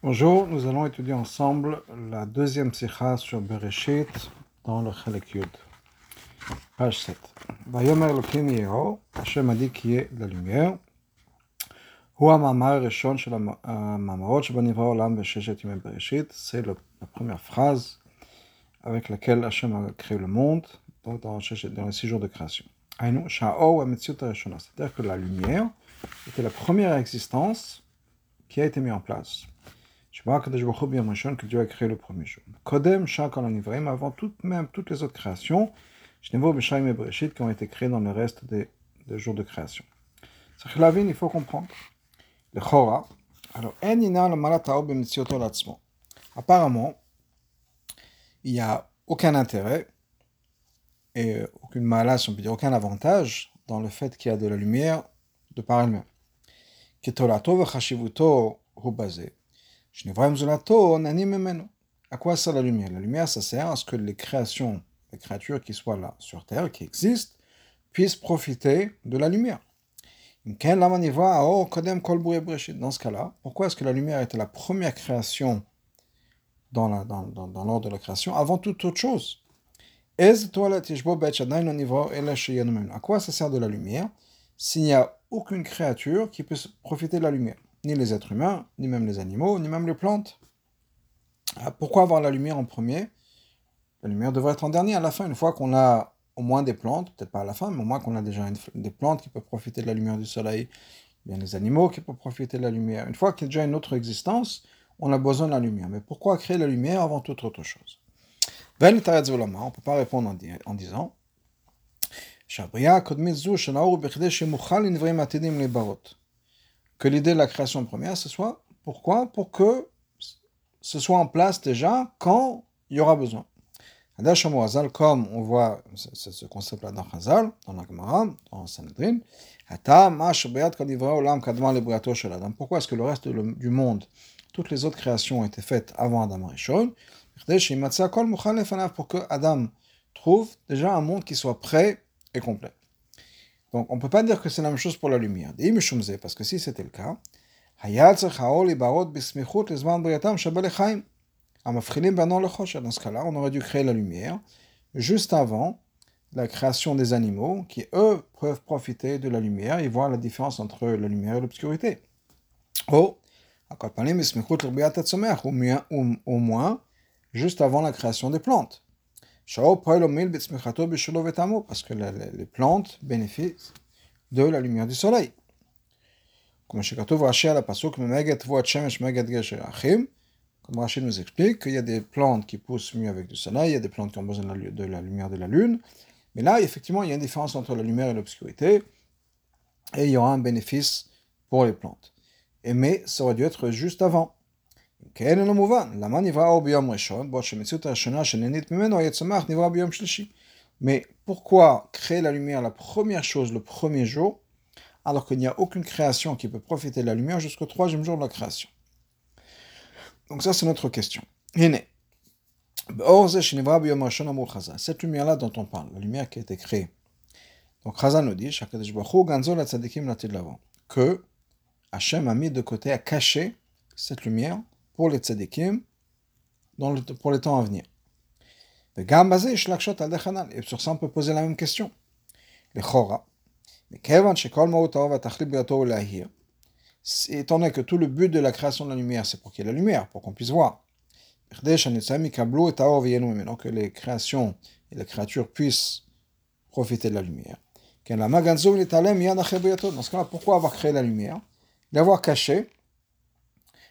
Bonjour, nous allons étudier ensemble la deuxième sikha sur Bereshit dans le Chalek Yud. Page 7. Vayomer Elohim Yeho, Hashem a dit qui est la lumière. Hu Amamar Rishon shel Amamarot shebanivra olam vesheshet yimei Bereshit. C'est la première phrase avec laquelle Hashem a créé le monde donc dans, dans les six jours de création. Ainu Sha'o Ametziut C'est-à-dire que la lumière était la première existence qui a été mise en place que Dieu a créé le premier jour. Kodem, Shakal Anivraim, avant tout, même toutes les autres créations, Shnevo, Beshaim et Bereshit, qui ont été créées dans le reste des, jours de création. il faut comprendre. Le Chora, alors, En ina le malatao b'mitziyoto l'atzmo. Apparemment, il n'y a aucun intérêt et aucune malas, on peut dire aucun avantage dans le fait qu'il y a de la lumière de par elle-même. Ketolato v'chashivuto hu basé. À quoi sert la lumière? La lumière, ça sert à ce que les créations, les créatures qui soient là sur Terre, qui existent, puissent profiter de la lumière. Dans ce cas-là, pourquoi est-ce que la lumière était la première création dans l'ordre de la création avant toute autre chose? À quoi ça sert de la lumière s'il n'y a aucune créature qui puisse profiter de la lumière ni les êtres humains, ni même les animaux, ni même les plantes. Ah, pourquoi avoir la lumière en premier? La lumière devrait être en dernier, à la fin, une fois qu'on a au moins des plantes, peut-être pas à la fin, mais au moins qu'on a déjà des plantes qui peuvent profiter de la lumière du soleil, bien les animaux qui peuvent profiter de la lumière. Une fois qu'il y a déjà une autre existence, on a besoin de la lumière. Mais pourquoi créer la lumière avant toute autre chose? On ne peut pas répondre en, disant que l'idée de la création première, ce soit pourquoi? Pour que ce soit en place déjà quand il y aura besoin. Comme on voit ce concept-là dans Chazal, dans la Gemara, dans Sanhedrin, pourquoi est-ce que le reste du monde, toutes les autres créations ont été faites avant Adam Rishon, pour que Adam trouve déjà un monde qui soit prêt Donc on ne peut pas dire que c'est la même chose pour la lumière. Parce que si c'était le cas, dans ce cas-là, on aurait dû créer la lumière juste avant la création des animaux qui, eux, peuvent profiter de la lumière et voir la différence entre la lumière et l'obscurité. Oh, au moins, juste avant la création des plantes. Parce que les plantes bénéficient de la lumière du soleil. Comme Rachid nous explique qu'il y a des plantes qui poussent mieux avec du soleil, il y a des plantes qui ont besoin de la lumière de la lune. Mais là, effectivement, il y a une différence entre la lumière et l'obscurité. Et il y aura un bénéfice pour les plantes. Mais ça aurait dû être juste avant. Mais pourquoi créer la lumière la première chose le premier jour, alors qu'il n'y a aucune création qui peut profiter de la lumière jusqu'au troisième jour de la création Donc ça c'est notre question. Cette lumière-là dont on parle, la lumière qui a été créée. Donc Chazan nous dit, que Hachem a mis de côté, a caché cette lumière pour les tzadikim pour les temps à venir. Et sur ça, on peut poser la même question. Les chora. Étant donné que tout le but de la création de la lumière, c'est pour qu'il y ait la lumière, pour qu'on puisse voir. Que les créations et les créatures puissent profiter de la lumière. Dans ce cas-là, pourquoi avoir créé la lumière? L'avoir cachée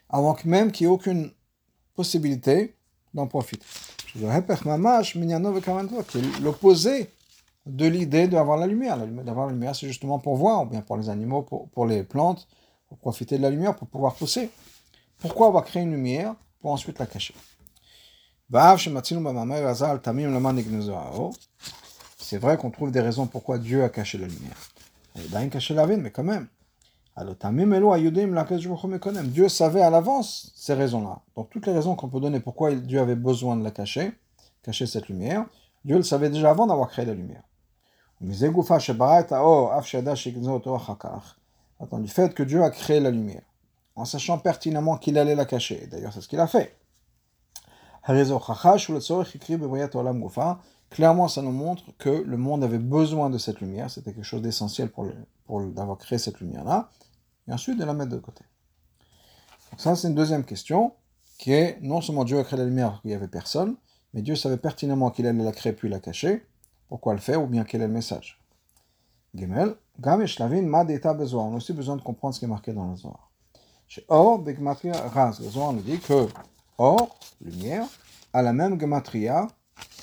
avant même qu'il n'y ait aucune possibilité d'en profiter. L'opposé de l'idée d'avoir la lumière. D'avoir la lumière, c'est justement pour voir, ou bien pour les animaux, pour, les plantes, pour profiter de la lumière, pour pouvoir pousser. Pourquoi avoir créé une lumière pour ensuite la cacher? C'est vrai qu'on trouve des raisons pourquoi Dieu a caché la lumière. Il a caché la vie, mais quand même. Dieu savait à l'avance ces raisons-là. Donc toutes les raisons qu'on peut donner pourquoi Dieu avait besoin de la cacher, cacher cette lumière, Dieu le savait déjà avant d'avoir créé la lumière. Attends, du fait que Dieu a créé la lumière, en sachant pertinemment qu'il allait la cacher. D'ailleurs, c'est ce qu'il a fait. Clairement, ça nous montre que le monde avait besoin de cette lumière, c'était quelque chose d'essentiel pour, pour d'avoir créé cette lumière-là, et ensuite de la mettre de côté. Donc ça, c'est une deuxième question, qui est non seulement Dieu a créé la lumière il n'y avait personne, mais Dieu savait pertinemment qu'il allait la créer puis la cacher, pourquoi le faire, ou bien quel est le message? Gimel, Gam ma besoin. On a aussi besoin de comprendre ce qui est marqué dans le Zohar. Chez Or, Begmatria Raz, le Zohar nous dit que Or, lumière, a la même Gematria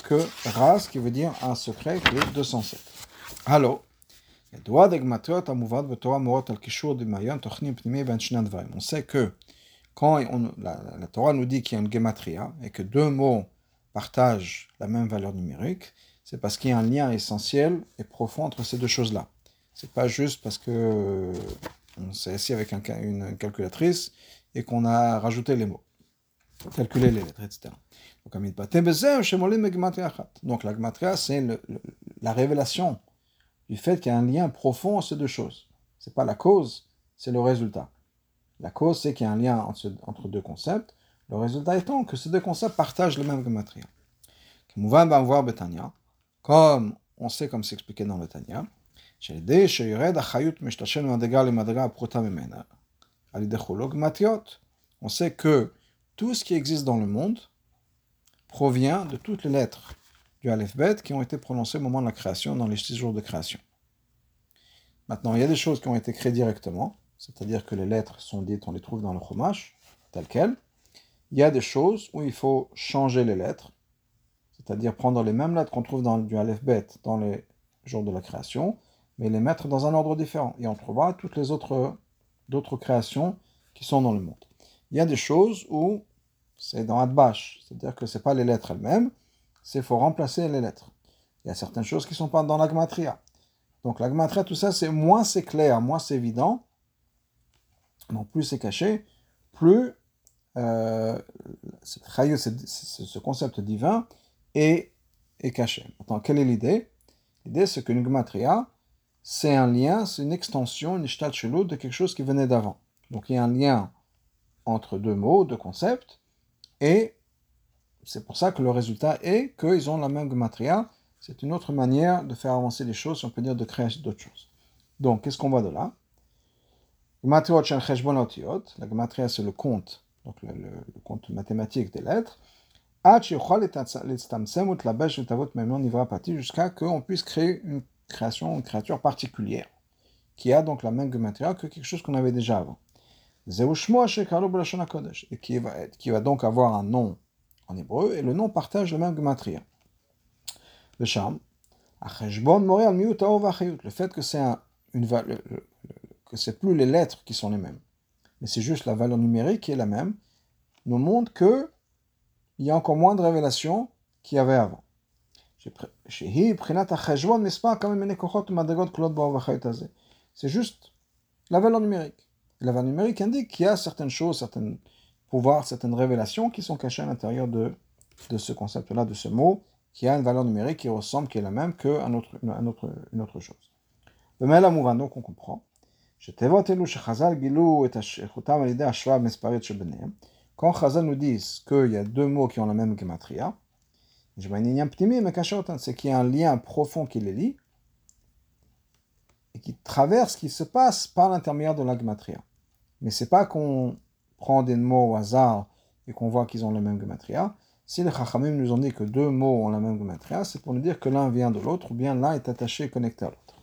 que Raz, qui veut dire un secret, qui est 207. Alors, on sait que quand la, Torah nous dit qu'il y a une gematria et que deux mots partagent la même valeur numérique, c'est parce qu'il y a un lien essentiel et profond entre ces deux choses-là. C'est pas juste parce que on s'est assis avec une calculatrice et qu'on a rajouté les mots, calculé les lettres, etc. Donc la gematria, c'est la révélation du fait qu'il y a un lien profond entre ces deux choses. C'est pas la cause, c'est le résultat. La cause, c'est qu'il y a un lien entre, deux concepts. Le résultat étant que ces deux concepts partagent le même gematria. Comme on sait, comme c'est expliqué dans le Tanya, on sait que tout ce qui existe dans le monde provient de toutes les lettres du Aleph qui ont été prononcées au moment de la création, dans les six jours de création. Maintenant, il y a des choses qui ont été créées directement, c'est-à-dire que les lettres sont dites, on les trouve dans le Chumash, telles quelles. Il y a des choses où il faut changer les lettres, c'est-à-dire prendre les mêmes lettres qu'on trouve dans du Aleph dans les jours de la création, mais les mettre dans un ordre différent. Et on trouvera toutes les autres d'autres créations qui sont dans le monde. Il y a des choses où c'est dans Adbash, c'est-à-dire que ce n'est pas les lettres elles-mêmes, c'est faut remplacer les lettres. Il y a certaines choses qui ne sont pas dans l'agmatria. Donc l'agmatria, tout ça, c'est moins c'est clair, moins c'est évident, donc plus c'est caché, plus euh, ce concept divin est, est caché. Maintenant, quelle est l'idée? L'idée, c'est que l'agmatria, c'est un lien, c'est une extension, une chelou de quelque chose qui venait d'avant. Donc il y a un lien entre deux mots, deux concepts, et c'est pour ça que le résultat est qu'ils ont la même gematria. C'est une autre manière de faire avancer les choses, si on peut dire, de créer d'autres choses. Donc, qu'est-ce qu'on voit de là? La gematria, c'est le compte, donc le, compte mathématique des lettres. Jusqu'à qu'on puisse créer une création, une créature particulière, qui a donc la même gematria que quelque chose qu'on avait déjà avant. Et qui va donc avoir un nom en hébreu, et le nom partage le même gematria. Le charme, le fait que c'est une que c'est plus les lettres qui sont les mêmes, mais c'est juste la valeur numérique qui est la même, nous montre que il y a encore moins de révélations qu'il y avait avant. C'est juste la valeur numérique. La valeur numérique indique qu'il y a certaines choses, certaines révélations qui sont cachées à l'intérieur de, de ce concept-là, de ce mot, qui a une valeur numérique qui ressemble, qui est la même qu'une autre, une autre, une autre chose. Le mail donc on comprend. Quand Chazal nous dit qu'il y a deux mots qui ont la même gematria, c'est qu'il y a un lien profond qui les lie et qui traverse ce qui se passe par l'intermédiaire de la gematria. Mais c'est pas qu'on prend des mots au hasard et qu'on voit qu'ils ont la même gematria. Si les Chachamim nous ont dit que deux mots ont la même gematria, c'est pour nous dire que l'un vient de l'autre ou bien l'un est attaché et connecté à l'autre.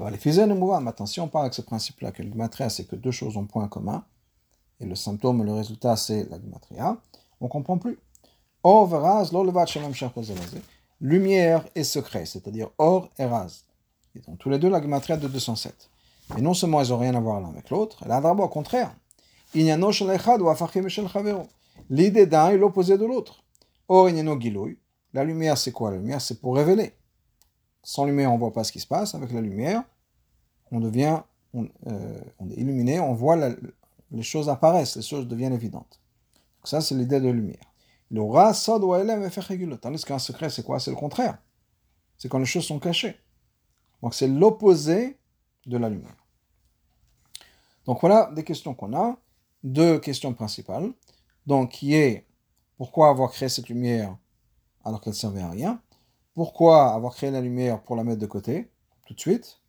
Alors, les fusées de mouvement, maintenant, si on parle avec ce principe-là, que le gematria, c'est que deux choses ont point commun, et le symptôme, le résultat, c'est la gematria, on comprend plus. Or, veraz, lumière et secret, c'est-à-dire or et raz. Ils ont tous les deux la gematria de 207. Et non seulement ils n'ont rien à voir l'un avec l'autre, là d'abord au contraire. L'idée d'un est l'opposé de l'autre. Or, la lumière c'est quoi? La lumière c'est pour révéler. Sans lumière on ne voit pas ce qui se passe. Avec la lumière, on devient, on, euh, est illuminé, on voit les choses apparaissent, les choses deviennent évidentes. Donc ça c'est l'idée de lumière. Tandis qu'un secret, c'est quoi? C'est le contraire. C'est quand les choses sont cachées. Donc c'est l'opposé de la lumière. Donc voilà des questions qu'on a, deux questions principales. Donc qui est pourquoi avoir créé cette lumière alors qu'elle ne servait à rien? Pourquoi avoir créé la lumière pour la mettre de côté? Tout de suite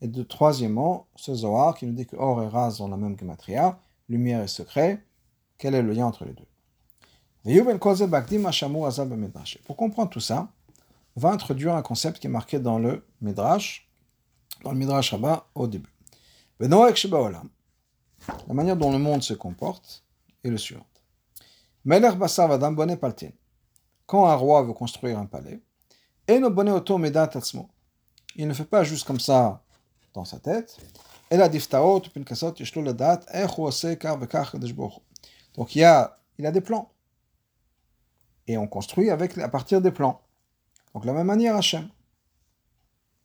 Et de troisièmement, ce Zohar qui nous dit que or et ras ont la même gematria, lumière et secret. Quel est le lien entre les deux? Pour comprendre tout ça, on va introduire un concept qui est marqué dans le Midrash, dans le Midrash Rabbah au début. La manière dont le monde se comporte est le suivant. Quand un roi veut construire un palais, il ne fait pas juste comme ça dans sa tête. Donc il y a, il a des plans. Et on construit avec, à partir des plans. Donc de la même manière, Hachem.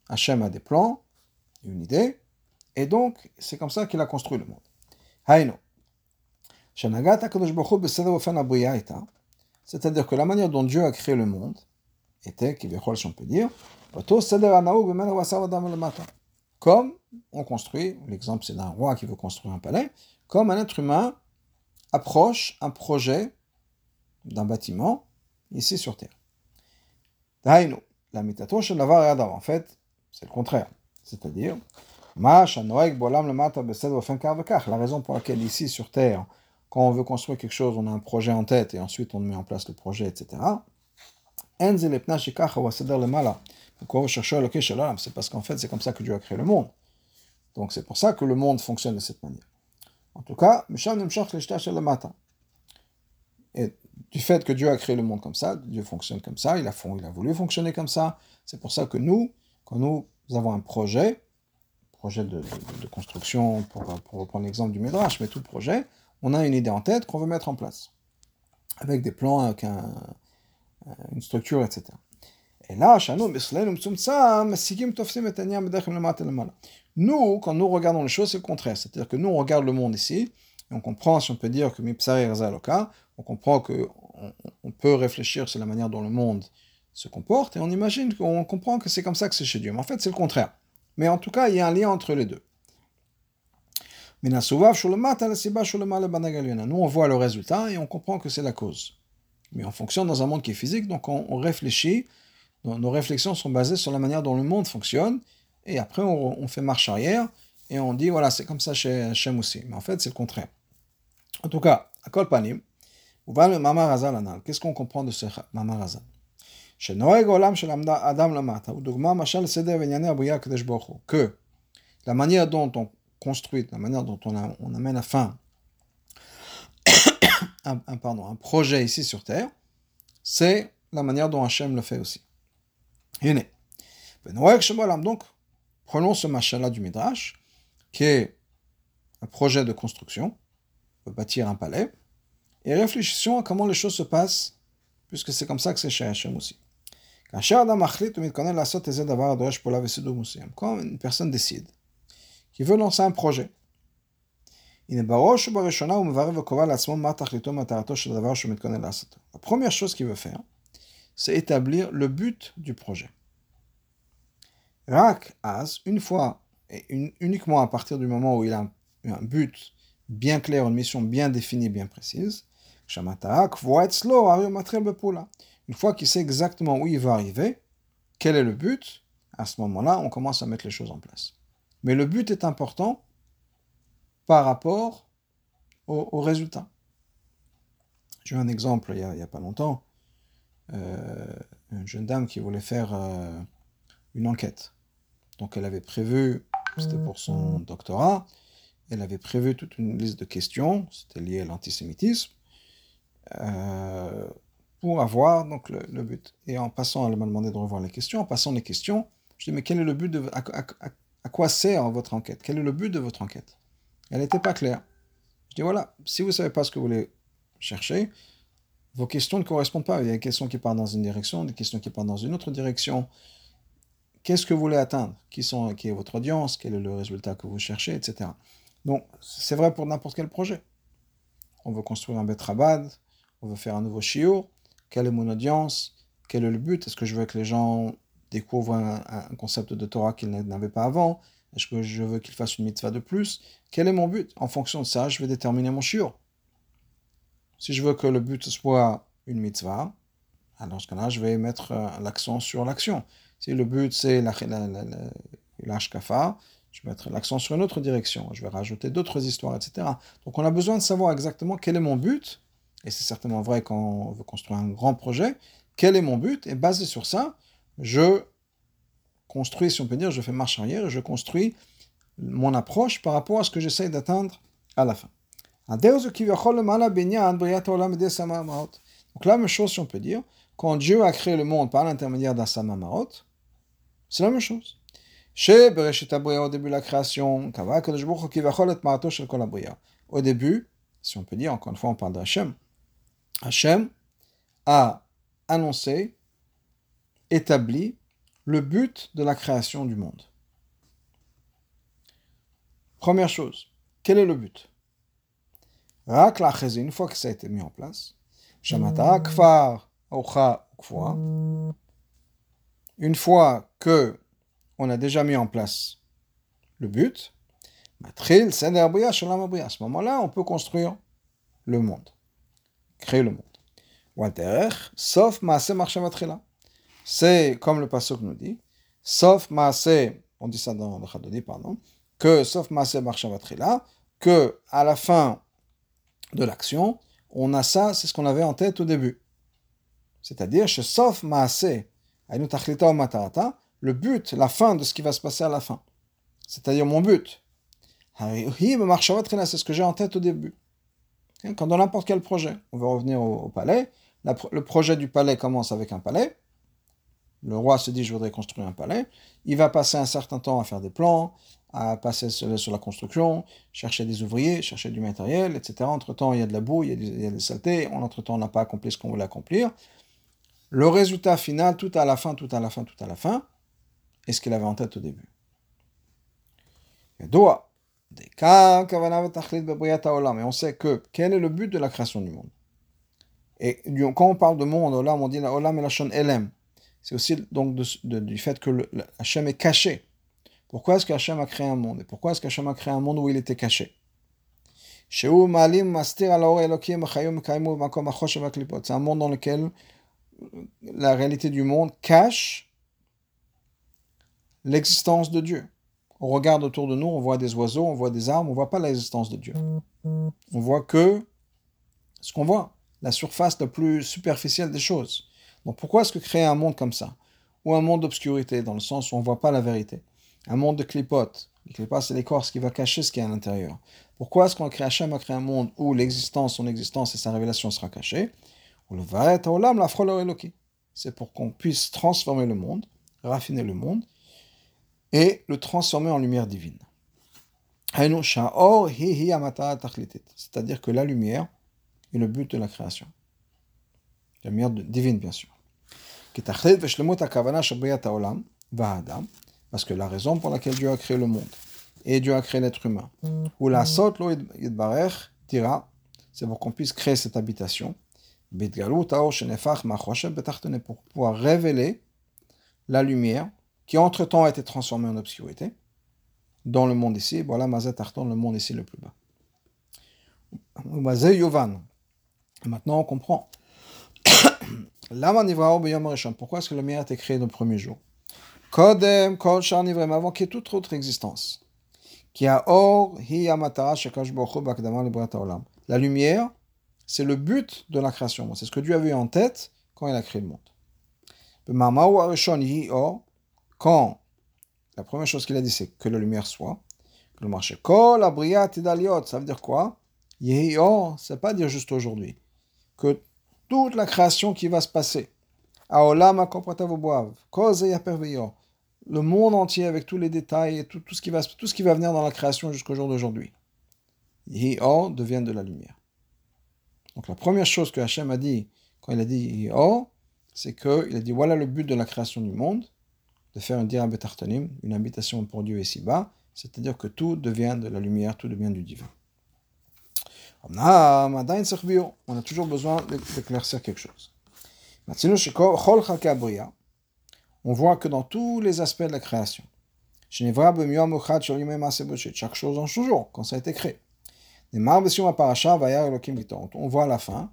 Hachem a des plans, une idée, et donc c'est comme ça qu'il a construit le monde. C'est-à-dire que la manière dont Dieu a créé le monde était, si on peut dire, comme on construit, l'exemple c'est d'un roi qui veut construire un palais, comme un être humain approche un projet d'un bâtiment ici sur Terre. En fait, c'est le contraire. C'est-à-dire, la raison pour laquelle ici sur Terre, quand on veut construire quelque chose, on a un projet en tête et ensuite on met en place le projet, etc. C'est parce qu'en fait, c'est comme ça que Dieu a créé le monde. Donc c'est pour ça que le monde fonctionne de cette manière. En tout cas, et du fait que Dieu a créé le monde comme ça, Dieu fonctionne comme ça, il a, il a voulu fonctionner comme ça, c'est pour ça que nous, quand nous avons un projet, projet de, construction, pour, pour reprendre l'exemple du Midrash, mais tout projet, on a une idée en tête qu'on veut mettre en place, avec des plans, avec une structure, etc. Et là, nous, quand nous regardons les choses, c'est le contraire. C'est-à-dire que nous, on regarde le monde ici, et on comprend, si on peut dire que on comprend qu'on on peut réfléchir sur la manière dont le monde se comporte, et on imagine qu'on comprend que c'est comme ça que c'est chez Dieu. Mais en fait, c'est le contraire. Mais en tout cas, il y a un lien entre les deux. Nous, on voit le résultat et on comprend que c'est la cause. Mais on fonctionne dans un monde qui est physique, donc on, réfléchit, nos réflexions sont basées sur la manière dont le monde fonctionne, et après on, fait marche arrière, et on dit, voilà, c'est comme ça chez Hachem aussi. Mais en fait, c'est le contraire. En tout cas, à Kolpanim, qu'est-ce qu'on comprend de ce Mamar Hazal que la manière dont on construit, la manière dont on, amène à fin un, pardon, un projet ici sur Terre, c'est la manière dont Hachem le fait aussi. Donc, prenons ce machin-là du Midrash, qui est un projet de construction, on veut bâtir un palais, et réfléchissons à comment les choses se passent, puisque c'est comme ça que c'est chez Hachem aussi. Quand une personne décide qu'il veut lancer un projet, la première chose qu'il veut faire, c'est établir le but du projet. Rak as, une fois et uniquement à partir du moment où il a un but bien clair, une mission bien définie, bien précise, une fois qu'il sait exactement où il va arriver, quel est le but, à ce moment-là, on commence à mettre les choses en place. Mais le but est important par rapport au, résultat. J'ai eu un exemple il n'y a, pas longtemps. Euh, une jeune dame qui voulait faire euh, une enquête. Donc elle avait prévu, c'était pour son doctorat, elle avait prévu toute une liste de questions, c'était lié à l'antisémitisme. Euh, pour avoir donc le, but. Et en passant, elle m'a demandé de revoir les questions. En passant les questions, je dis mais quel est le but de à, quoi sert votre enquête? Quel est le but de votre enquête? Elle n'était pas claire. Je dis voilà, si vous savez pas ce que vous voulez chercher, vos questions ne correspondent pas. Il y a des questions qui partent dans une direction, des questions qui partent dans une autre direction. Qu'est-ce que vous voulez atteindre? Qui, sont, qui est votre audience? Quel est le résultat que vous cherchez, etc. Donc, c'est vrai pour n'importe quel projet. On veut construire un Betrabad, on veut faire un nouveau chiot, quelle est mon audience, quel est le but, est-ce que je veux que les gens découvrent un, concept de Torah qu'ils n'avaient pas avant, Est-ce que je veux qu'il fasse une mitzvah de plus Quel est mon but? En fonction de ça, je vais déterminer mon shiur. Si je veux que le but soit une mitzvah, alors dans ce cas-là, je vais mettre euh, l'accent sur l'action. Si le but c'est l'ashkafa, je vais mettre l'accent sur une autre direction. Je vais rajouter d'autres histoires, etc. Donc on a besoin de savoir exactement quel est mon but, et c'est certainement vrai quand on veut construire un grand projet, quel est mon but, et basé sur ça, je construis, si on peut dire, je fais marche arrière, je construis mon approche par rapport à ce que j'essaye d'atteindre à la fin. Donc la même chose, si on peut dire, quand Dieu a créé le monde par l'intermédiaire d'Asama Maot, c'est la même chose. Au début au début, si on peut dire, encore une fois, on parle d'Hachem, Hachem a annoncé, établi le but de la création du monde. Première chose, quel est le but? Une fois que ça a été mis en place, Kfar une fois que on a déjà mis en place le but, à ce moment-là, on peut construire le monde, créer le monde. sauf C'est comme le passage nous dit, sauf Maase, on dit ça dans le Chadodi, pardon, que sauf Maase Marshavatrila, que à la fin de l'action, on a ça, c'est ce qu'on avait en tête au début. C'est-à-dire, sauf Maase, le but, la fin de ce qui va se passer à la fin. C'est-à-dire mon but. C'est ce que j'ai en tête au début. Quand dans n'importe quel projet, on va revenir au, palais, le projet du palais commence avec un palais. Le roi se dit, je voudrais construire un palais. Il va passer un certain temps à faire des plans, à passer sur, la construction, chercher des ouvriers, chercher du matériel, etc. Entre-temps, il y a de la boue, il y a des, saletés. Entre-temps, on n'a pas accompli ce qu'on voulait accomplir. Le résultat final, tout à la fin, tout à la fin, tout à la fin, est ce qu'il avait en tête au début. Et on sait que quel est le but de la création du monde? Et quand on parle de monde, on dit olam et la elem. C'est aussi donc du fait que le, Hachem est caché. Pourquoi est-ce qu'Hachem a créé un monde? Et pourquoi est-ce qu'Hachem a créé un monde où il était caché? C'est un monde dans lequel la réalité du monde cache l'existence de Dieu. On regarde autour de nous, on voit des oiseaux, on voit des arbres, on voit pas l'existence de Dieu. On voit que ce qu'on voit, la surface la plus superficielle des choses. Donc pourquoi est-ce que créer un monde comme ça? Ou un monde d'obscurité, dans le sens où on ne voit pas la vérité. Un monde de clipotes. Les clipotes, c'est l'écorce qui va cacher ce qui est à l'intérieur. Pourquoi est-ce qu'on crée Hachem a créé un monde où l'existence, son existence et sa révélation sera cachée? C'est pour qu'on puisse transformer le monde, raffiner le monde, et le transformer en lumière divine. C'est-à-dire que la lumière est le but de la création. La lumière divine, bien sûr. Parce que la raison pour laquelle Dieu a créé le monde et Dieu a créé l'être humain, ou la c'est pour qu'on puisse créer cette habitation pour pouvoir révéler la lumière qui entre-temps a été transformée en obscurité dans le monde ici. Voilà, Mazet Tarton, le monde ici le plus bas. Maintenant, on comprend. Pourquoi est-ce que la lumière a été créée le premier jour? Kodem, avant qu'il y ait toute autre existence. La lumière, c'est le but de la création. C'est ce que Dieu avait en tête quand il a créé le monde. Quand la première chose qu'il a dit, c'est que la lumière soit, que le marché. Ça veut dire quoi? C'est pas dire juste aujourd'hui. Que toute la création qui va se passer, le monde entier avec tous les détails et tout, ce qui va, tout ce qui va venir dans la création jusqu'au jour d'aujourd'hui, devient de la lumière. Donc la première chose que Hachem a dit quand il a dit Oh, c'est qu'il a dit voilà le but de la création du monde, de faire un dira betartanim, une habitation pour Dieu ici-bas, c'est-à-dire que tout devient de la lumière, tout devient du divin. On a toujours besoin d'éclaircir quelque chose. On voit que dans tous les aspects de la création, Chaque chose en son jour, quand ça a été créé. On voit à la fin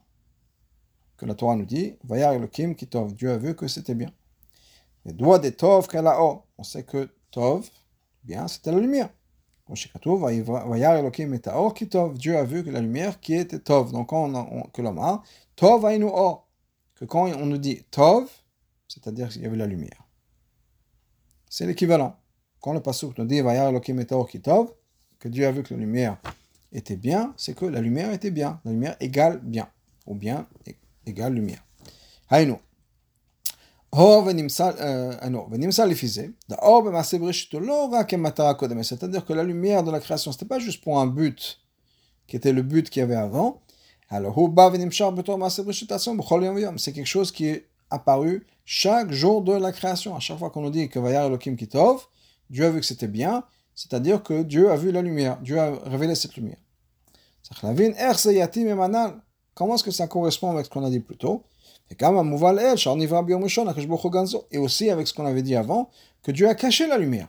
que la Torah nous dit Dieu a vu que c'était bien. Les doigts des Tov On sait que Tov, bien, c'était la lumière. Dieu a vu que la lumière qui était Tov. Donc, on, on, que l'homme a Tov Or. Que quand on nous dit Tov, c'est-à-dire qu'il y avait la lumière. C'est l'équivalent. Quand le Pasuk nous dit que Dieu a vu que la lumière était bien, c'est que la lumière était bien. La lumière égale bien. Ou bien égale lumière. Haïnou. C'est-à-dire que la lumière de la création, ce n'était pas juste pour un but qui était le but qu'il y avait avant. Alors, c'est quelque chose qui est apparu chaque jour de la création. À chaque fois qu'on nous dit que Kitov, Dieu a vu que c'était bien, c'est-à-dire que Dieu a vu la lumière, Dieu a révélé cette lumière. Comment est-ce que ça correspond avec ce qu'on a dit plus tôt? Et aussi avec ce qu'on avait dit avant, que Dieu a caché la lumière.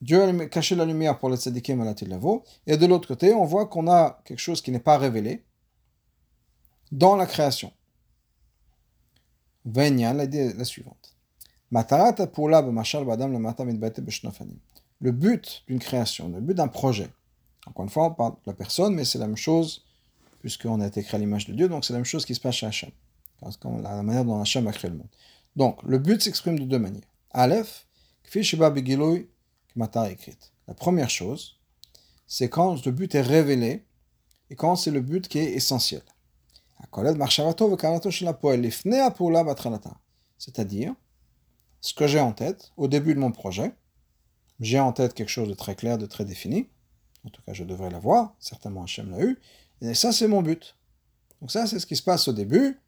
Dieu a caché la lumière pour les tzadikim à la et de l'autre côté, on voit qu'on a quelque chose qui n'est pas révélé dans la création. la suivante. Le but d'une création, le but d'un projet. Encore une fois, on parle de la personne, mais c'est la même chose puisqu'on a été créé à l'image de Dieu, donc c'est la même chose qui se passe chez Hachem, la manière dont Hachem a créé le monde. Donc, le but s'exprime de deux manières. Aleph, La première chose, c'est quand le but est révélé et quand c'est le but qui est essentiel. C'est-à-dire, ce que j'ai en tête au début de mon projet, j'ai en tête quelque chose de très clair, de très défini, en tout cas je devrais l'avoir, certainement Hachem l'a eu, et ça, c'est mon but. Donc ça, c'est ce qui se passe au début,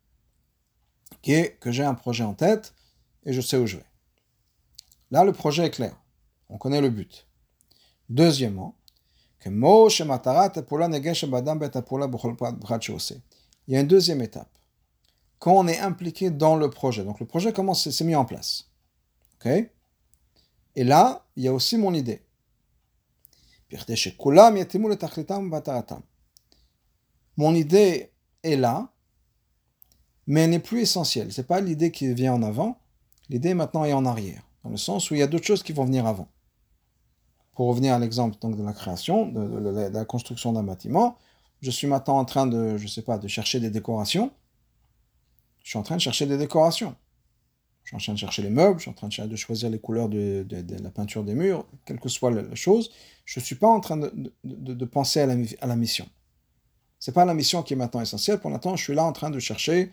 qui est que j'ai un projet en tête et je sais où je vais. Là, le projet est clair. On connaît le but. Deuxièmement, il y a une deuxième étape. Quand on est impliqué dans le projet, donc le projet commence, c'est mis en place. Ok? Et là, il y a aussi mon idée mon idée est là, mais elle n'est plus essentielle. Ce n'est pas l'idée qui vient en avant, l'idée maintenant est en arrière, dans le sens où il y a d'autres choses qui vont venir avant. Pour revenir à l'exemple donc, de la création, de, la construction d'un bâtiment, je suis maintenant en train de, je sais pas, de chercher des décorations. Je suis en train de chercher des décorations. Je suis en train de chercher les meubles, je suis en train de, choisir les couleurs de, la peinture des murs, quelle que soit la, chose. Je ne suis pas en train de, penser à la mission. C'est pas la mission qui est maintenant essentielle. Pour l'instant, je suis là en train de chercher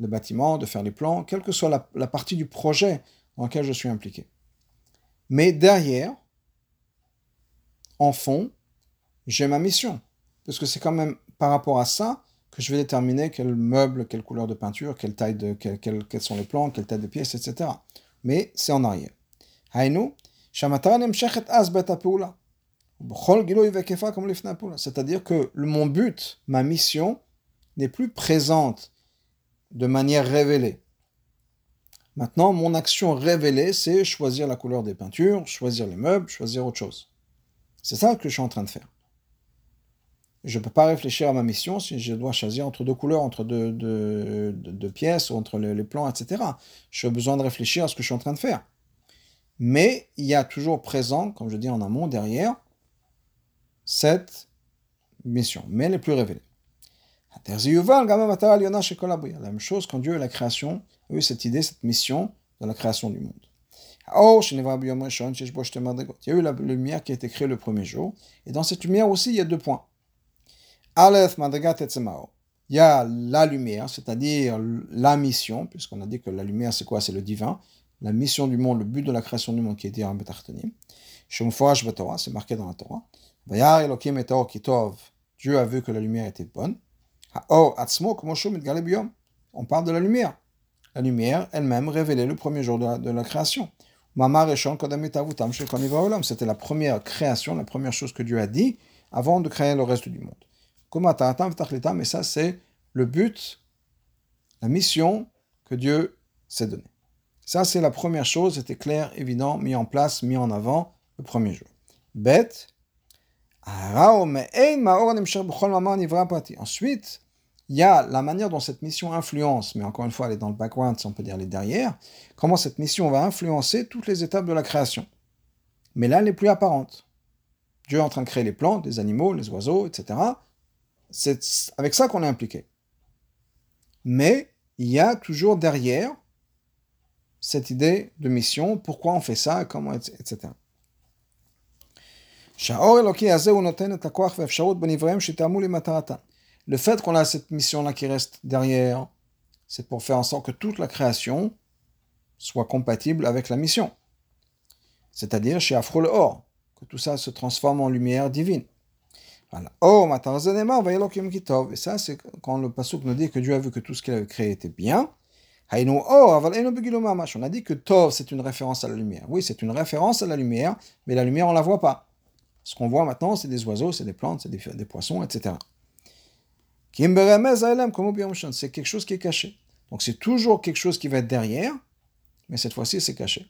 le bâtiment, de faire les plans, quelle que soit la, partie du projet dans lequel je suis impliqué. Mais derrière, en fond, j'ai ma mission. Parce que c'est quand même par rapport à ça que je vais déterminer quel meuble, quelle couleur de peinture, quelle taille de, quels sont les plans, quelle taille de pièces, etc. Mais c'est en arrière. Haïnou, c'est-à-dire que mon but, ma mission, n'est plus présente de manière révélée. Maintenant, mon action révélée, c'est choisir la couleur des peintures, choisir les meubles, choisir autre chose. C'est ça que je suis en train de faire. Je ne peux pas réfléchir à ma mission si je dois choisir entre deux couleurs, entre deux, pièces, entre les, les plans, etc. J'ai besoin de réfléchir à ce que je suis en train de faire. Mais il y a toujours présent, comme je dis en amont, derrière, cette mission, mais elle est plus révélée. La même chose quand Dieu la création a eu cette idée, cette mission de la création du monde. Il y a eu la lumière qui a été créée le premier jour, et dans cette lumière aussi, il y a deux points. Il y a la lumière, c'est-à-dire la mission, puisqu'on a dit que la lumière, c'est quoi? C'est le divin. La mission du monde, le but de la création du monde qui est dit en Betartanim. C'est marqué dans la Torah. Dieu a vu que la lumière était bonne. On parle de la lumière. La lumière elle-même révélée le premier jour de la, création. C'était la première création, la première chose que Dieu a dit avant de créer le reste du monde. Mais ça, c'est le but, la mission que Dieu s'est donné. Ça, c'est la première chose, c'était clair, évident, mis en place, mis en avant le premier jour. Bête. Ensuite, il y a la manière dont cette mission influence, mais encore une fois, elle est dans le background, si on peut dire, les derrière, comment cette mission va influencer toutes les étapes de la création. Mais là, elle n'est plus apparente. Dieu est en train de créer les plantes, les animaux, les oiseaux, etc. C'est avec ça qu'on est impliqué. Mais il y a toujours derrière cette idée de mission, pourquoi on fait ça, comment, etc. Le fait qu'on a cette mission-là qui reste derrière, c'est pour faire en sorte que toute la création soit compatible avec la mission. C'est-à-dire chez Afro le Or, que tout ça se transforme en lumière divine. Et ça, c'est quand le Pasuk nous dit que Dieu a vu que tout ce qu'il avait créé était bien. On a dit que Tov, c'est une référence à la lumière. Oui, c'est une référence à la lumière, mais la lumière, on ne la voit pas. Ce qu'on voit maintenant, c'est des oiseaux, c'est des plantes, c'est des, poissons, etc. C'est quelque chose qui est caché. Donc c'est toujours quelque chose qui va être derrière, mais cette fois-ci, c'est caché.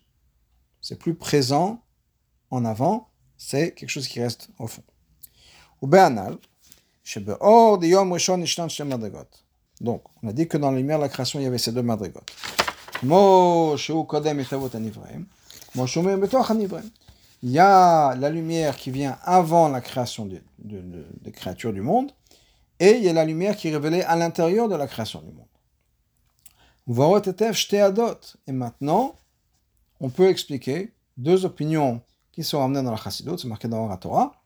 C'est plus présent en avant, c'est quelque chose qui reste au fond. Donc, on a dit que dans la lumière de la création, il y avait ces deux madrigotes. Il y a la lumière qui vient avant la création des de, créatures du monde, et il y a la lumière qui est révélée à l'intérieur de la création du monde. Et maintenant, on peut expliquer deux opinions qui sont ramenées dans la Chassidut, c'est marqué dans la Torah.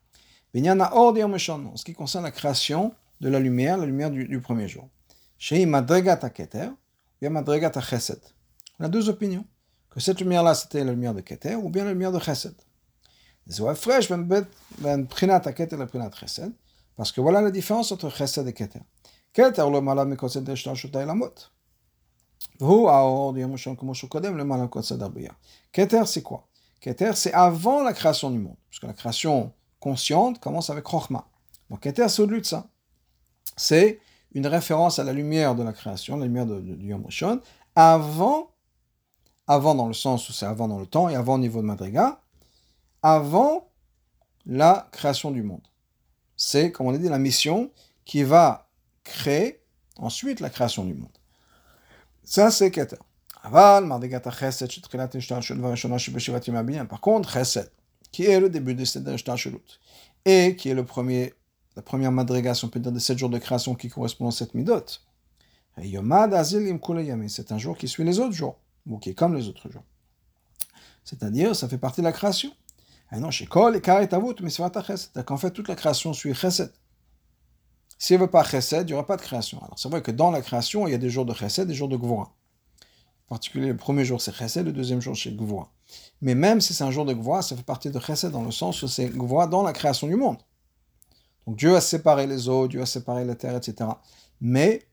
En ce qui concerne la création de la lumière, la lumière du, premier jour. On a deux opinions. Que cette lumière-là, c'était la lumière de Keter, ou bien la lumière de Chesed. Parce que voilà la différence entre Chesed et Keter. Keter, le malade, mais concerne la lamot. Keter, c'est quoi Keter, c'est avant la création du monde. Parce que la création consciente commence avec Chochma. Donc Keter, c'est au-delà de ça. C'est une référence à la lumière de la création, la lumière du Yom avant, avant dans le sens où c'est avant dans le temps et avant au niveau de Madriga, avant la création du monde. C'est, comme on dit, la mission qui va créer ensuite la création du monde. Ça, c'est Keter. Par contre, Chesed, qui est le début de et qui est le premier, la première madriga, on peut dire, de 7 jours de création qui correspond à cette midot. C'est un jour qui suit les autres jours, ou qui est comme les autres jours. C'est-à-dire, ça fait partie de la création. Qu'en fait, toute la création suit Chesed. S'il n'y avait pas Chesed, il n'y aurait pas de création. Alors, c'est vrai que dans la création, il y a des jours de Chesed, des jours de Gvora. En particulier, le premier jour, c'est Chesed, le deuxième jour, c'est Gvora. Mais même si c'est un jour de Gvoa, ça fait partie de Chesed dans le sens où c'est Gvoa dans la création du monde. Donc Dieu a séparé les eaux, Dieu a séparé la terre, etc. Mais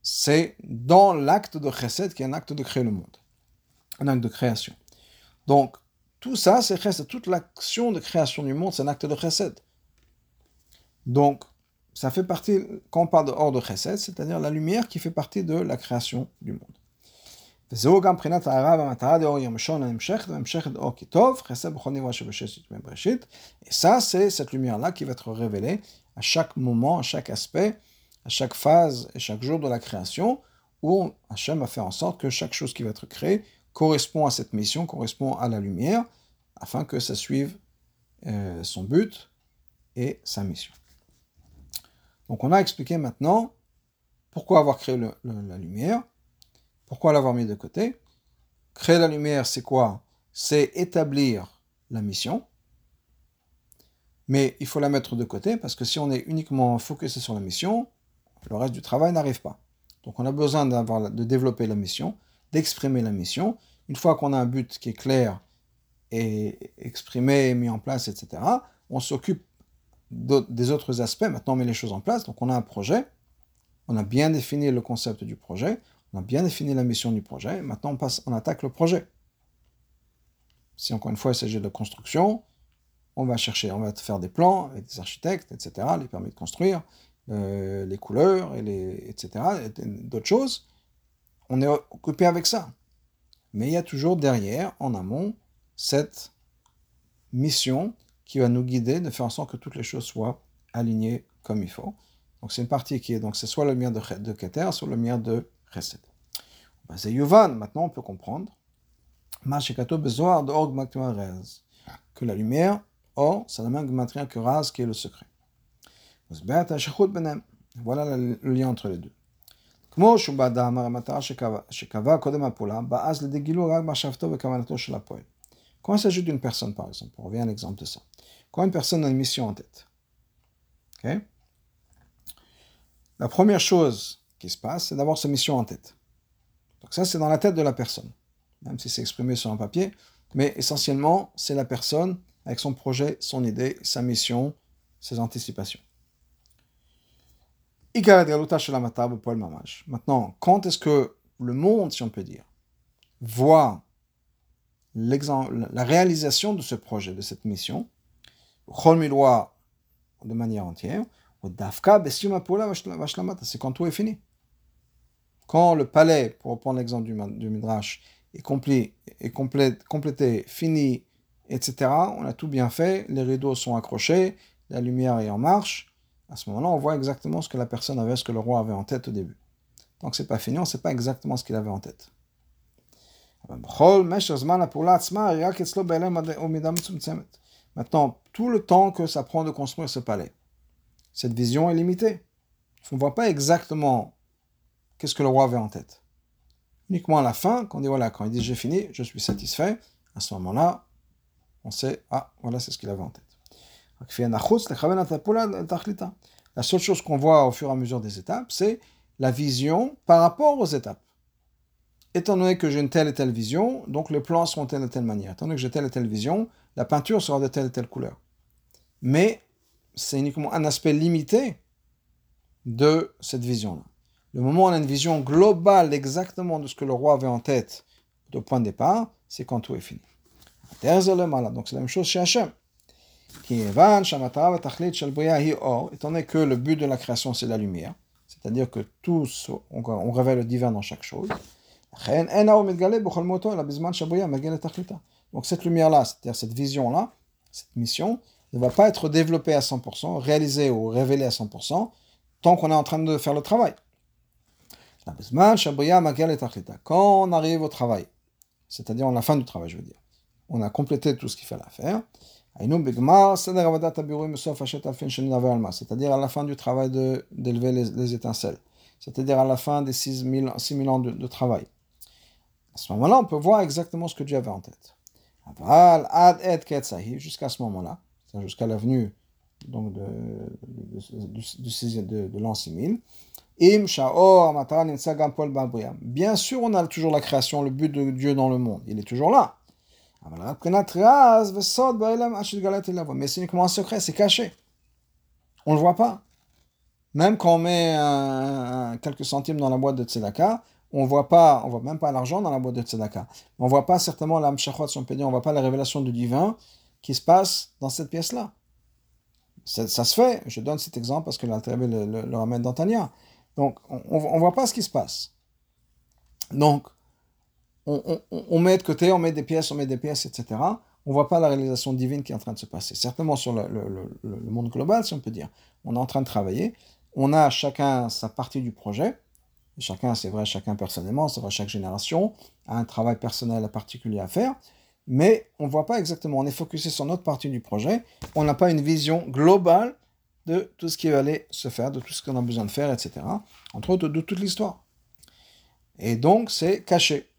c'est dans l'acte de Chesed qui est un acte de créer le monde. Un acte de création. Donc, tout ça, c'est Chesed. Toute l'action de création du monde, c'est un acte de Chesed. Donc, ça fait partie, quand on parle de hors de Chesed, c'est-à-dire la lumière qui fait partie de la création du monde. Et ça, c'est cette lumière-là qui va être révélée à chaque moment, à chaque aspect, à chaque phase et chaque jour de la création, où Hachem va faire en sorte que chaque chose qui va être créée correspond à cette mission, correspond à la lumière, afin que ça suive euh, son but et sa mission. Donc on a expliqué maintenant pourquoi avoir créé la lumière, pourquoi l'avoir mis de côté Créer la lumière, c'est quoi? C'est établir la mission. Mais il faut la mettre de côté parce que si on est uniquement focusé sur la mission, le reste du travail n'arrive pas. Donc on a besoin de développer la mission, d'exprimer la mission. Une fois qu'on a un but qui est clair et exprimé, mis en place, etc., on s'occupe des autres aspects. Maintenant, on met les choses en place. Donc on a un projet. On a bien défini le concept du projet. On a bien défini la mission du projet. Maintenant, on, passe, on attaque le projet. Si encore une fois il s'agit de construction, on va chercher, on va faire des plans avec des architectes, etc., les permis de construire, euh, les couleurs, et les, etc., d'autres choses. On est occupé avec ça. Mais il y a toujours derrière, en amont, cette mission qui va nous guider de faire en sorte que toutes les choses soient alignées comme il faut. Donc c'est une partie qui est donc c'est soit le mien de, de Keter, soit le mien de Chesed. C'est Yuvan, maintenant on peut comprendre. Que la lumière, or, c'est la même gematria que Raz qui est le secret. Voilà le lien entre les deux. כמו שהוא באדם, המטרה שקבע קודם הפעולה, באה אז לידי גילוי רק מחשבתו וכוונתו של הפועל. Quand il s'agit d'une personne, par exemple, on revient à l'exemple de ça. Quand une personne a une mission en tête, okay, la première chose qui se passe, c'est d'avoir sa mission en tête. Donc ça, c'est dans la tête de la personne, même si c'est exprimé sur un papier, mais essentiellement, c'est la personne avec son projet, son idée, sa mission, ses anticipations. Maintenant, quand est-ce que le monde, si on peut dire, voit la réalisation de ce projet, de cette mission, de manière entière, c'est quand tout est fini. Quand le palais, pour reprendre l'exemple du, Midrash, est, complet, est complété, fini, etc., on a tout bien fait, les rideaux sont accrochés, la lumière est en marche, à ce moment-là, on voit exactement ce que la personne avait, ce que le roi avait en tête au début. Tant que c'est pas fini, on ne sait pas exactement ce qu'il avait en tête. Maintenant, tout le temps que ça prend de construire ce palais, cette vision est limitée. On ne voit pas exactement qu'est-ce que le roi avait en tête. Uniquement à la fin, quand on dit voilà, quand il dit j'ai fini, je suis satisfait, à ce moment-là, on sait, ah, voilà, c'est ce qu'il avait en tête. La seule chose qu'on voit au fur et à mesure des étapes, c'est la vision par rapport aux étapes. Étant donné que j'ai une telle et telle vision, donc les plans seront de telle et telle manière. Étant donné que j'ai telle et telle vision, la peinture sera de telle et telle couleur. Mais c'est uniquement un aspect limité de cette vision-là. Le moment où on a une vision globale exactement de ce que le roi avait en tête de point de départ, c'est quand tout est fini. Donc c'est la même chose chez Hachem. Étant donné que le but de la création c'est la lumière, c'est-à-dire que tous, on, révèle le divin dans chaque chose. Donc cette lumière-là, c'est-à-dire cette vision-là, cette mission, ne va pas être développée à 100%, réalisée ou révélée à 100%, tant qu'on est en train de faire le travail. Quand on arrive au travail, c'est-à-dire à la fin du travail, je veux dire, on a complété tout ce qu'il fallait faire, c'est-à-dire à la fin du travail d'élever les, étincelles, c'est-à-dire à la fin des 6000 ans de, travail. À ce moment-là, on peut voir exactement ce que Dieu avait en tête. Jusqu'à ce moment-là, jusqu'à l'avenue donc de, de, de, l'an 6000. Bien sûr, on a toujours la création, le but de Dieu dans le monde. Il est toujours là. Mais c'est uniquement un secret, c'est caché. On ne le voit pas. Même quand on met quelques centimes dans la boîte de tzedaka, on voit pas, on voit même pas l'argent dans la boîte de tzedaka. On voit pas certainement la mshachot, si on peut dire, on voit pas la révélation du divin qui se passe dans cette pièce-là. Ça, se fait, je donne cet exemple parce que la le, le, ramène d'Antania. Donc, on ne voit pas ce qui se passe. Donc, on, met de côté, on met des pièces, on met des pièces, etc. On ne voit pas la réalisation divine qui est en train de se passer. Certainement sur le, monde global, si on peut dire. On est en train de travailler. On a chacun sa partie du projet. chacun, c'est vrai, chacun personnellement, c'est vrai, chaque génération a un travail personnel particulier à faire. Mais on ne voit pas exactement. On est focusé sur notre partie du projet. On n'a pas une vision globale de tout ce qui va aller se faire, de tout ce qu'on a besoin de faire, etc. Entre autres, de toute l'histoire. Et donc, c'est caché.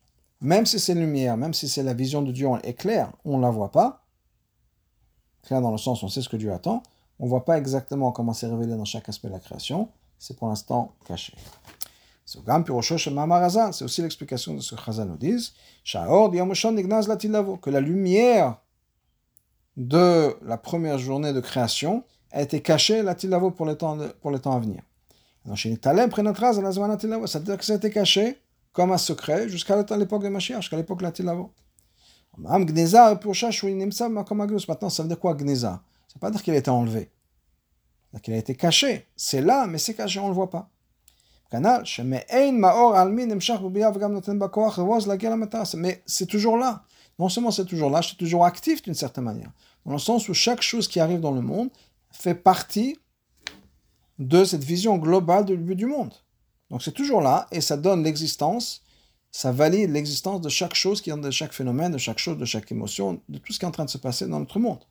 Même si c'est lumière, même si c'est la vision de Dieu est claire, on ne la voit pas. Clair dans le sens, on sait ce que Dieu attend. On ne voit pas exactement comment c'est révélé dans chaque aspect de la création. C'est pour l'instant caché. C'est aussi l'explication de ce que Chazal nous dit. Que la lumière de la première journée de création a été cachée pour le temps, pour le temps à venir. C'est-à-dire que ça a été caché comme un secret jusqu'à l'époque de Mashiach, jusqu'à l'époque de Tilavo. Maintenant, ça veut dire quoi Gneza? Ça ne veut pas dire qu'il a été enlevé. qu'il a été caché. C'est là, mais c'est caché, on ne le voit pas. Mais c'est toujours là. Non seulement c'est toujours là, c'est toujours actif d'une certaine manière. Dans le sens où chaque chose qui arrive dans le monde fait partie de cette vision globale du but du monde. Donc c'est toujours là et ça donne l'existence, ça valide l'existence de chaque chose, qui est de chaque phénomène, de chaque chose, de chaque émotion, de tout ce qui est en train de se passer dans notre monde.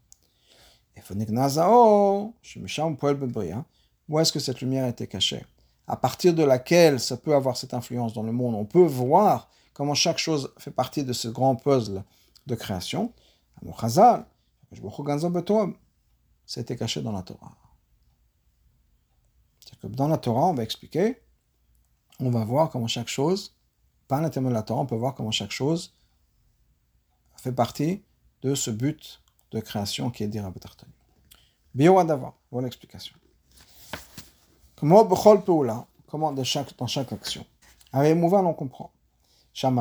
Où est-ce que cette lumière était cachée? À partir de laquelle ça peut avoir cette influence dans le monde, on peut voir comment chaque chose fait partie de ce grand puzzle de création. C'était caché dans la Torah. Que dans la Torah, on va expliquer, on va voir comment chaque chose, par l'intermédiaire de on peut voir comment chaque chose fait partie de ce but de création qui est dit Rabbi Tartani. Bio d'avoir, voilà l'explication. Comment comment dans chaque, dans chaque action. Avec Mouvan, on comprend. Comme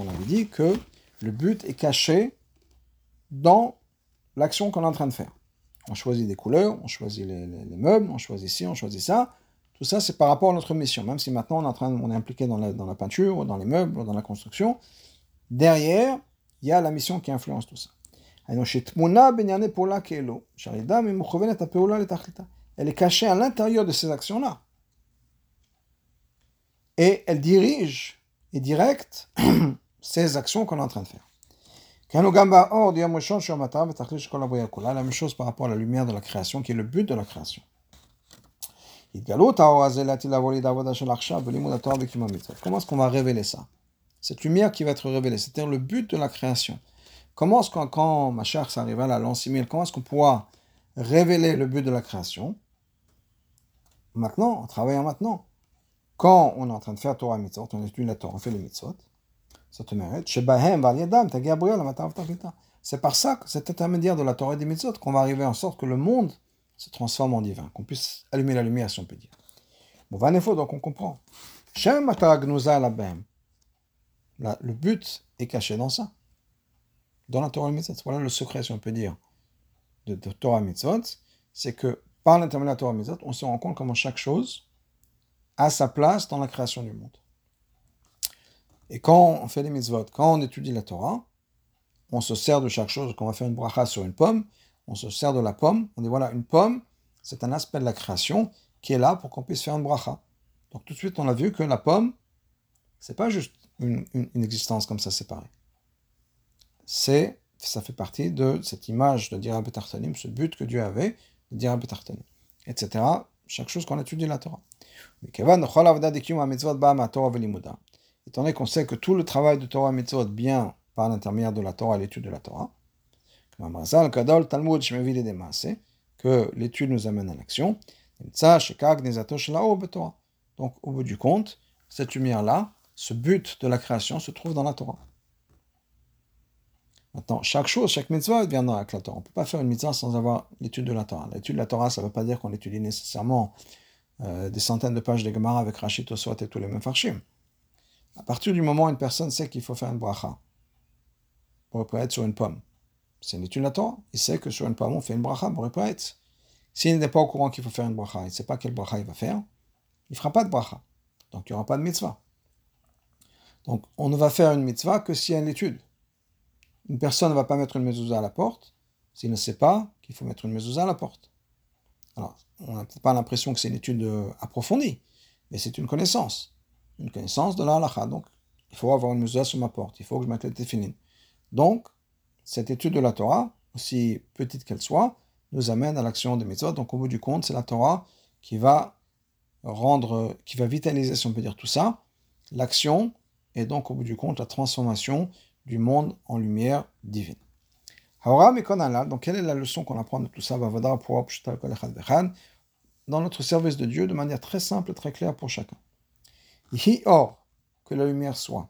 on avait dit que le but est caché dans l'action qu'on est en train de faire. On choisit des couleurs, on choisit les, meubles, on choisit ci, on choisit ça. Tout ça, c'est par rapport à notre mission. Même si maintenant on est, en train, on est impliqué dans la, dans la peinture, dans les meubles, dans la construction, derrière, il y a la mission qui influence tout ça. Elle est cachée à l'intérieur de ces actions-là. Et elle dirige et directe ces actions qu'on est en train de faire. La même chose par rapport à la lumière de la création, qui est le but de la création. Comment est-ce qu'on va révéler ça? Cette lumière qui va être révélée, c'est-à-dire le but de la création. Comment est-ce qu'on, quand ma chère à l'an 6000, comment est-ce qu'on pourra révéler le but de la création? Maintenant, en travaillant maintenant. Quand on est en train de faire Torah Mitzvot, on étudie la Torah, on fait les Mitzvot, ça te mérite. C'est par ça, cet intermédiaire de la Torah et des Mitzvot, qu'on va arriver en sorte que le monde se transforme en divin, qu'on puisse allumer la lumière, si on peut dire. Bon, va donc on comprend. Le but est caché dans ça dans la Torah Mitzvot. Voilà le secret, si on peut dire, de, Torah Mitzvot, c'est que par l'intermédiaire de la Torah Mitzvot, on se rend compte comment chaque chose a sa place dans la création du monde. Et quand on fait les mitzvot, quand on étudie la Torah, on se sert de chaque chose. Quand on va faire une bracha sur une pomme, on se sert de la pomme. On dit voilà, une pomme, c'est un aspect de la création qui est là pour qu'on puisse faire une bracha. Donc tout de suite, on a vu que la pomme, c'est pas juste une, existence comme ça séparée c'est, ça fait partie de cette image de Dira Betartanim, ce but que Dieu avait de Dira Betartanim, etc. Chaque chose qu'on étudie la Torah. Étant donné qu'on sait que tout le travail de Torah Mitzvot vient par l'intermédiaire de la Torah l'étude de la Torah, que l'étude nous amène à l'action, donc au bout du compte, cette lumière-là, ce but de la création se trouve dans la Torah. Maintenant, chaque chose, chaque mitzvah viendra avec la Torah. On ne peut pas faire une mitzvah sans avoir l'étude de la Torah. L'étude de la Torah, ça ne veut pas dire qu'on étudie nécessairement euh, des centaines de pages de Gemara avec Rachid, Toswat et tous les mêmes farshim. À partir du moment où une personne sait qu'il faut faire une bracha, pour être sur une pomme, c'est une étude de Torah. Il sait que sur une pomme, on fait une bracha pour être. S'il n'est pas au courant qu'il faut faire une bracha, il ne sait pas quelle bracha il va faire, il ne fera pas de bracha. Donc il n'y aura pas de mitzvah. Donc on ne va faire une mitzvah que s'il y a une étude. Une personne ne va pas mettre une mezouza à la porte s'il ne sait pas qu'il faut mettre une mezouza à la porte. Alors, on n'a peut-être pas l'impression que c'est une étude euh, approfondie, mais c'est une connaissance. Une connaissance de la halakha. Donc, il faut avoir une mezouza sur ma porte, il faut que je mette les. Donc, cette étude de la Torah, aussi petite qu'elle soit, nous amène à l'action des mitzvot. Donc, au bout du compte, c'est la Torah qui va rendre, qui va vitaliser, si on peut dire tout ça, l'action, et donc, au bout du compte, la transformation du monde en lumière divine. Donc, quelle est la leçon qu'on apprend de tout ça? Dans notre service de Dieu, de manière très simple, très claire pour chacun. Or, que la lumière soit.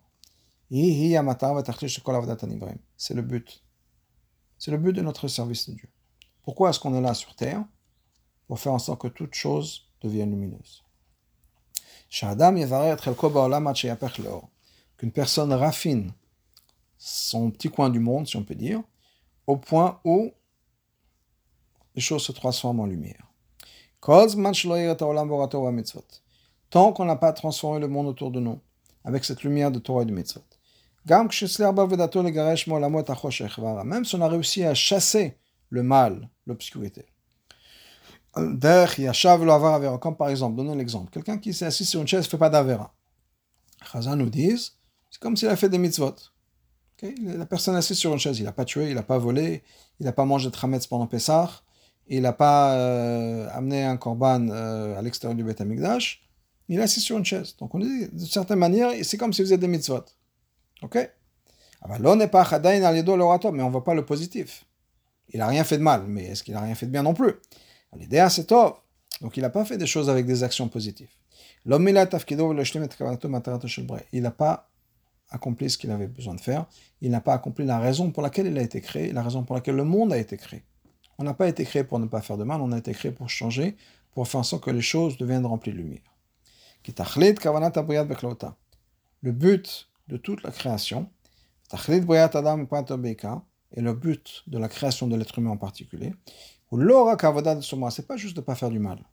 C'est le but. C'est le but de notre service de Dieu. Pourquoi est-ce qu'on est là sur terre? Pour faire en sorte que toute chose devienne lumineuse. Qu'une personne raffine son petit coin du monde, si on peut dire, au point où les choses se transforment en lumière. Tant qu'on n'a pas transformé le monde autour de nous avec cette lumière de Torah et de mitzvot. Même si on a réussi à chasser le mal, l'obscurité. Comme par exemple, donnons l'exemple. Quelqu'un qui s'est assis sur une chaise ne fait pas d'avera. Chazan nous disent, c'est comme s'il a fait des mitzvot. La personne assise sur une chaise, il n'a pas tué, il n'a pas volé, il n'a pas mangé de trametz pendant Pessah, il n'a pas euh, amené un korban euh, à l'extérieur du Beth Amikdash, il est assis sur une chaise. Donc on dit, de certaine manière, c'est comme si vous faisait des mitzvot. Ok? Ah L'on n'est pas mais on ne voit pas le positif. Il n'a rien fait de mal, mais est-ce qu'il n'a rien fait de bien non plus? L'idée, c'est top. Donc il n'a pas fait des choses avec des actions positives. Il n'a pas accompli ce qu'il avait besoin de faire. Il n'a pas accompli la raison pour laquelle il a été créé, la raison pour laquelle le monde a été créé. On n'a pas été créé pour ne pas faire de mal, on a été créé pour changer, pour faire en sorte que les choses deviennent remplies de lumière. Le but de toute la création, et le but de la création de l'être humain en particulier, ou l'aura c'est pas juste de ne pas faire du mal.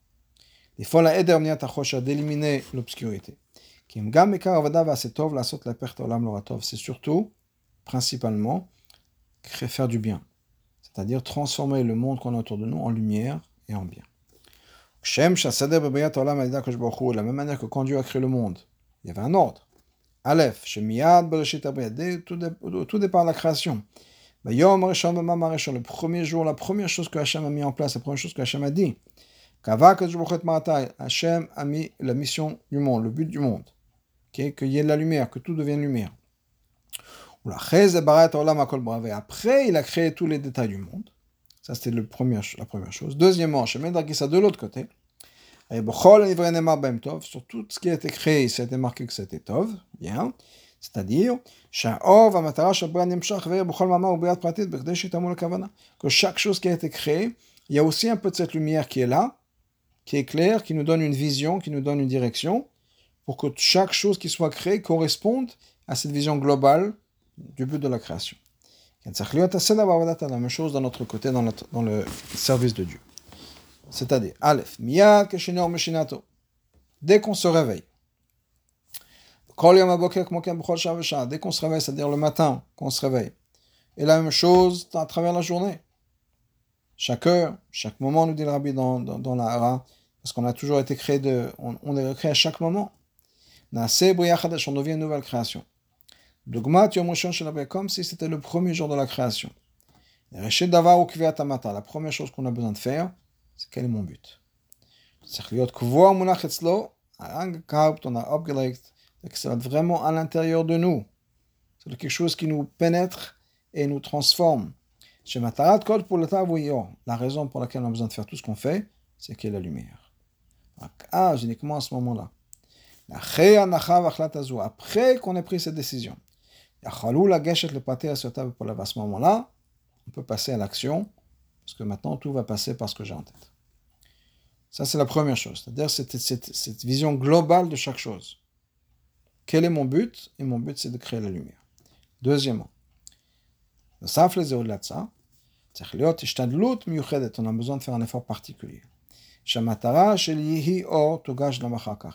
Il faut la aider à d'éliminer l'obscurité. C'est surtout, principalement, faire du bien. C'est-à-dire transformer le monde qu'on a autour de nous en lumière et en bien. De la même manière que quand Dieu a créé le monde, il y avait un ordre. Aleph, Shemiyad, tout dépend de la création. Le premier jour, la première chose que Hachem a mis en place, la première chose que Hachem a dit, Hachem a mis la mission du monde, le but du monde, qu'il y ait de la lumière, que tout devienne lumière. Après, il a créé tous les détails du monde. Ça, c'était la première chose. Deuxièmement, Hachem a de l'autre côté. Sur tout ce qui a été créé, ça été marqué que c'était Tov. Bien. C'est-à-dire, que chaque chose qui a été créée, il y a aussi un peu de cette lumière qui est là, qui est claire, qui nous donne une vision, qui nous donne une direction, pour que chaque chose qui soit créée corresponde à cette vision globale du but de la création. La même chose dans notre côté, dans, dans le service de Dieu. C'est-à-dire, Aleph, Miyad Dès qu'on se réveille, Dès qu'on se réveille, c'est-à-dire le matin qu'on se réveille. Et la même chose à travers la journée. Chaque heure, chaque moment, nous dit le Rabbi dans, dans, la Hara, parce qu'on a toujours été créé de. On, est créé à chaque moment. On devient une nouvelle création. Comme si c'était le premier jour de la création. La première chose qu'on a besoin de faire, c'est quel est mon but. On a que ça va être vraiment à l'intérieur de nous. C'est quelque chose qui nous pénètre et nous transforme. La raison pour laquelle on a besoin de faire tout ce qu'on fait, c'est qu'il y a la lumière. Ah, uniquement à ce moment-là. Après qu'on ait pris cette décision, à ce moment-là, on peut passer à l'action, parce que maintenant tout va passer par ce que j'ai en tête. Ça, c'est la première chose, c'est-à-dire cette, cette vision globale de chaque chose. Quel est mon but? Et mon but, c'est de créer la lumière. Deuxièmement, on a besoin de faire un effort particulier.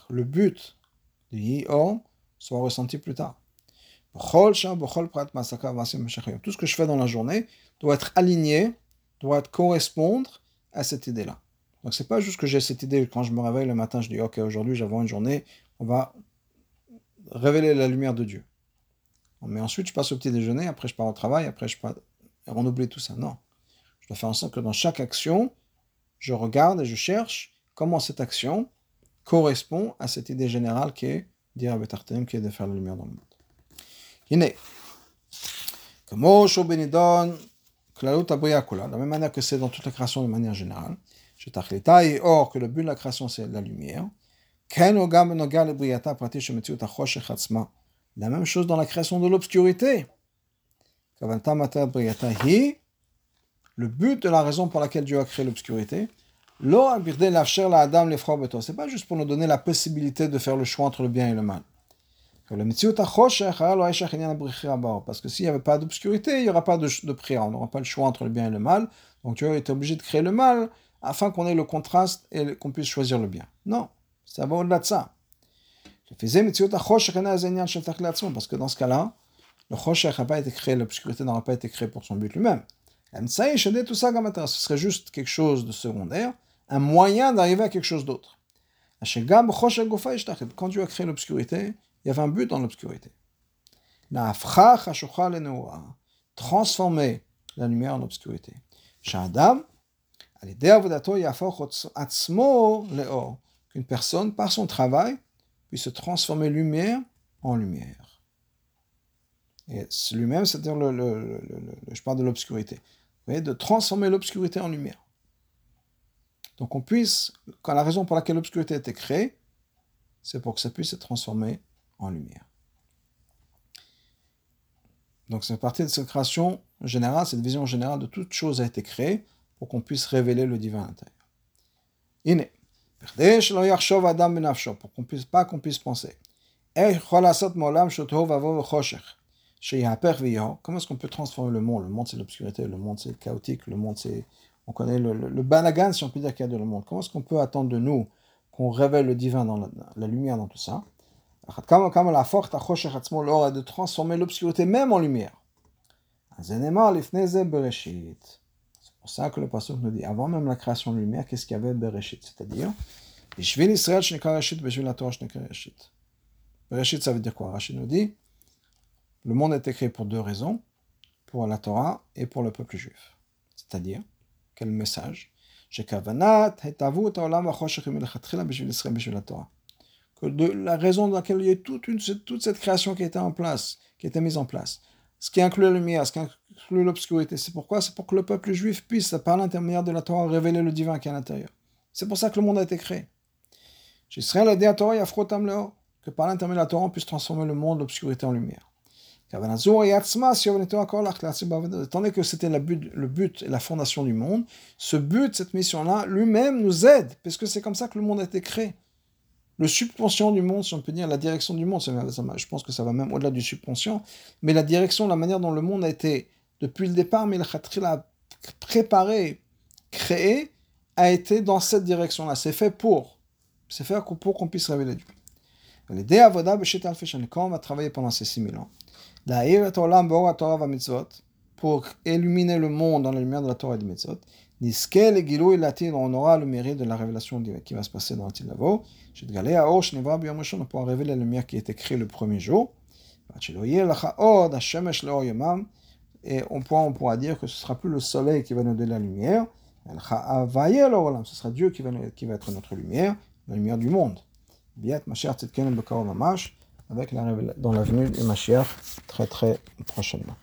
Le but de Yihi soit ressenti plus tard. Tout ce que je fais dans la journée doit être aligné, doit correspondre à cette idée-là. Donc c'est pas juste que j'ai cette idée quand je me réveille le matin, je dis ok aujourd'hui j'avais une journée, on va révéler la lumière de Dieu. Mais ensuite, je passe au petit déjeuner, après je pars au travail, après je pars... On oublie tout ça. Non. Je dois faire en sorte que dans chaque action, je regarde et je cherche comment cette action correspond à cette idée générale qui est, dire à qui est de faire la lumière dans le monde. Iné. De la même manière que c'est dans toute la création de manière générale. Et or que le but de la création c'est la lumière. La même chose dans la création de l'obscurité. Le but de la raison pour laquelle Dieu a créé l'obscurité, c'est pas juste pour nous donner la possibilité de faire le choix entre le bien et le mal. Parce que s'il n'y avait pas d'obscurité, il n'y aura pas de, prière, on n'aura pas le choix entre le bien et le mal. Donc Dieu est obligé de créer le mal afin qu'on ait le contraste et qu'on puisse choisir le bien. Non, ça va au-delà de ça. Parce que dans ce cas-là, le n'a pas été créé, l'obscurité n'aura pas été créée pour son but lui-même. Ce serait juste quelque chose de secondaire, un moyen d'arriver à quelque chose d'autre. Quand Dieu a créé l'obscurité, il y avait un but dans l'obscurité. Transformer la lumière en obscurité. Qu'une personne, par son travail, puisse se transformer lumière en lumière. Et lui-même, c'est-à-dire, le, je parle de l'obscurité. De transformer l'obscurité en lumière. Donc on puisse, quand la raison pour laquelle l'obscurité a été créée, c'est pour que ça puisse se transformer en lumière. Donc c'est partie de cette création générale, cette vision générale de toute chose a été créée pour qu'on puisse révéler le divin intérieur. Iné. Pour qu'on puisse pas qu'on puisse penser. Comment est-ce qu'on peut transformer le monde? Le monde c'est l'obscurité, le monde c'est chaotique, le monde c'est on connaît le, balagan, si on peut dire, qu'il y a dans le monde. Comment est-ce qu'on peut attendre de nous qu'on révèle le divin dans la, lumière, dans tout ça? De transformer l'obscurité même en lumière. C'est pour ça que le passage nous dit, avant même la création de lumière, qu'est-ce qu'il y avait Bereshit C'est-à-dire, Bereshit, ça veut dire quoi Rachid nous dit, le monde a été créé pour deux raisons, pour la Torah et pour le peuple juif. C'est-à-dire, quel message Que de la raison dans laquelle il y a toute, cette création qui était en place, qui était mise en place, ce qui inclut la lumière, ce qui inclut l'obscurité, c'est pourquoi C'est pour que le peuple juif puisse, par l'intermédiaire de la Torah, révéler le divin qui est à l'intérieur. C'est pour ça que le monde a été créé. Que par l'intermédiaire de la Torah, on puisse transformer le monde, l'obscurité en lumière. Tandis que c'était le but et la fondation du monde, ce but, cette mission-là, lui-même nous aide, parce que c'est comme ça que le monde a été créé. Le subconscient du monde, si on peut dire, la direction du monde, je pense que ça va même au-delà du subconscient, mais la direction, la manière dont le monde a été, depuis le départ, mais le Khatril a préparé, créé, a été dans cette direction-là. C'est fait pour. C'est fait pour qu'on puisse révéler Dieu. L'idée Avoda quand on va travailler pendant ces 6000 ans pour illuminer le monde dans la lumière de la Torah et des mitzvot. On aura le mérite de la révélation qui va se passer dans Tilavo. On pourra révéler la lumière qui a été créée le premier jour. Et on pourra, dire que ce ne sera plus le soleil qui va nous donner la lumière. Ce sera Dieu qui va, être notre lumière, la lumière du monde. Avec la, dans la venue du Mashiach très très prochainement.